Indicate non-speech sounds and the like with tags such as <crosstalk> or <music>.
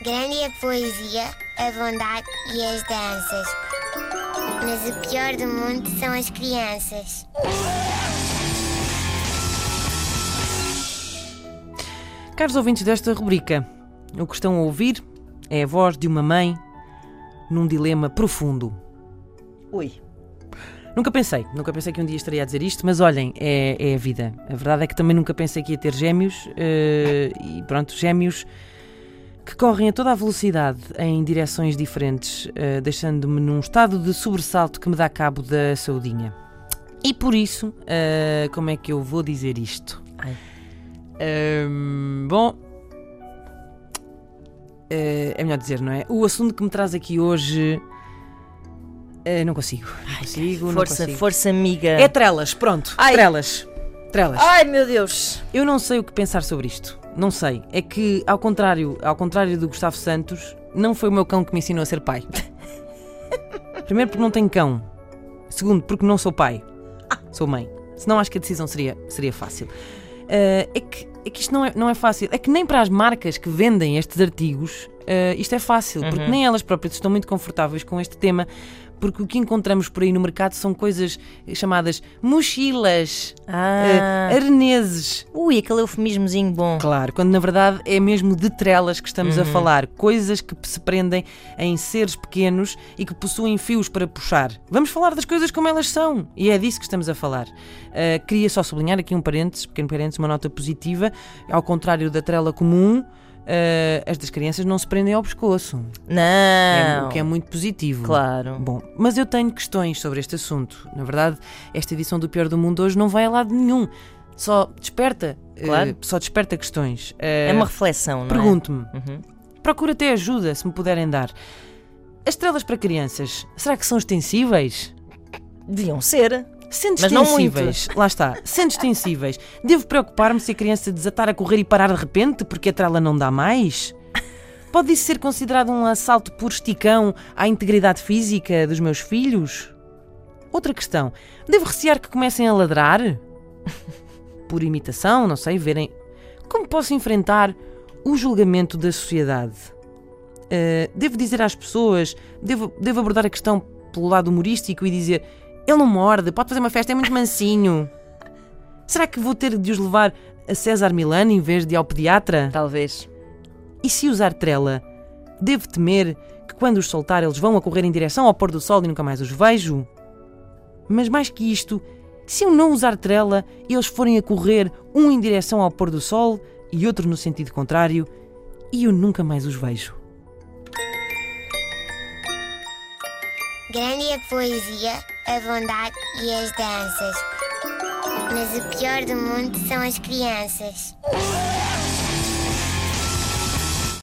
Grande é a poesia, a bondade e as danças. Mas o pior do mundo são as crianças. Caros ouvintes desta rubrica, o que estão a ouvir é a voz de uma mãe num dilema profundo. Ui. Nunca pensei, nunca pensei que um dia estaria a dizer isto, mas olhem, é, é a vida. A verdade é que também nunca pensei que ia ter gêmeos eh, e pronto, gêmeos que correm a toda a velocidade em direções diferentes, eh, deixando-me num estado de sobressalto que me dá cabo da saudinha. E por isso, eh, como é que eu vou dizer isto? Ai. Ahm, bom, eh, é melhor dizer, não é? O assunto que me traz aqui hoje. eh, não consigo. Não consigo, não Força, consigo. força, amiga. É trelas, pronto. Ai. Trelas. Trelas. Ai, meu Deus. Eu não sei o que pensar sobre isto. Não sei. É que, ao contrário, ao contrário do Gustavo Santos, não foi o meu cão que me ensinou a ser pai. <laughs> Primeiro porque não tenho cão. Segundo, porque não sou pai. Sou mãe. Senão acho que a decisão seria, seria fácil. Ah, é, que, é que isto não é, não é fácil. É que nem para as marcas que vendem estes artigos ah, isto é fácil, porque nem elas próprias estão muito confortáveis com este tema, porque o que encontramos por aí no mercado são coisas chamadas mochilas, Ah. ah, arneses. Ui, aquele eufemismozinho bom. Claro, quando na verdade é mesmo de trelas que estamos a falar, coisas que se prendem em seres pequenos e que possuem fios para puxar. Vamos falar das coisas como elas são e é disso que estamos a falar. Ah, queria só sublinhar aqui um parênteses, pequeno parênteses, uma nota positiva, ao contrário da trela comum. Ah, as das crianças não se prendem ao pescoço, é- Não. o que é muito positivo. Claro. Bom, mas eu tenho questões sobre este assunto. Na verdade, esta edição do Pior do Mundo hoje não vai a lado nenhum. Só desperta, eh, Claro. só desperta questões. É uma reflexão, não Pergunto-me. é? Uhum. Procura até ajuda, se me puderem dar. As estrelas para crianças, será que são extensíveis? Deviam ser. Sendo Mas não lá está, sendo extensíveis, devo preocupar-me se a criança desatar a correr e parar de repente porque a trela não dá mais? Pode isso ser considerado um assalto por esticão à integridade física dos meus filhos? Outra questão, devo recear que comecem a ladrar? Por imitação, não sei, verem. Como posso enfrentar o julgamento da sociedade? Uh, devo dizer às pessoas, devo, devo abordar a questão pelo lado humorístico e dizer ele não morde, pode fazer uma festa, é muito mansinho. Será que vou ter de os levar a César Milano em vez de ao pediatra? Talvez. E se usar trela, devo temer que quando os soltar eles vão a correr em direção ao pôr do sol e nunca mais os vejo? Mas mais que isto, se eu não usar trela e eles forem a correr um em direção ao pôr do sol e outro no sentido contrário, e eu nunca mais os vejo? Grande é a poesia, a bondade e as danças. Mas o pior do mundo são as crianças.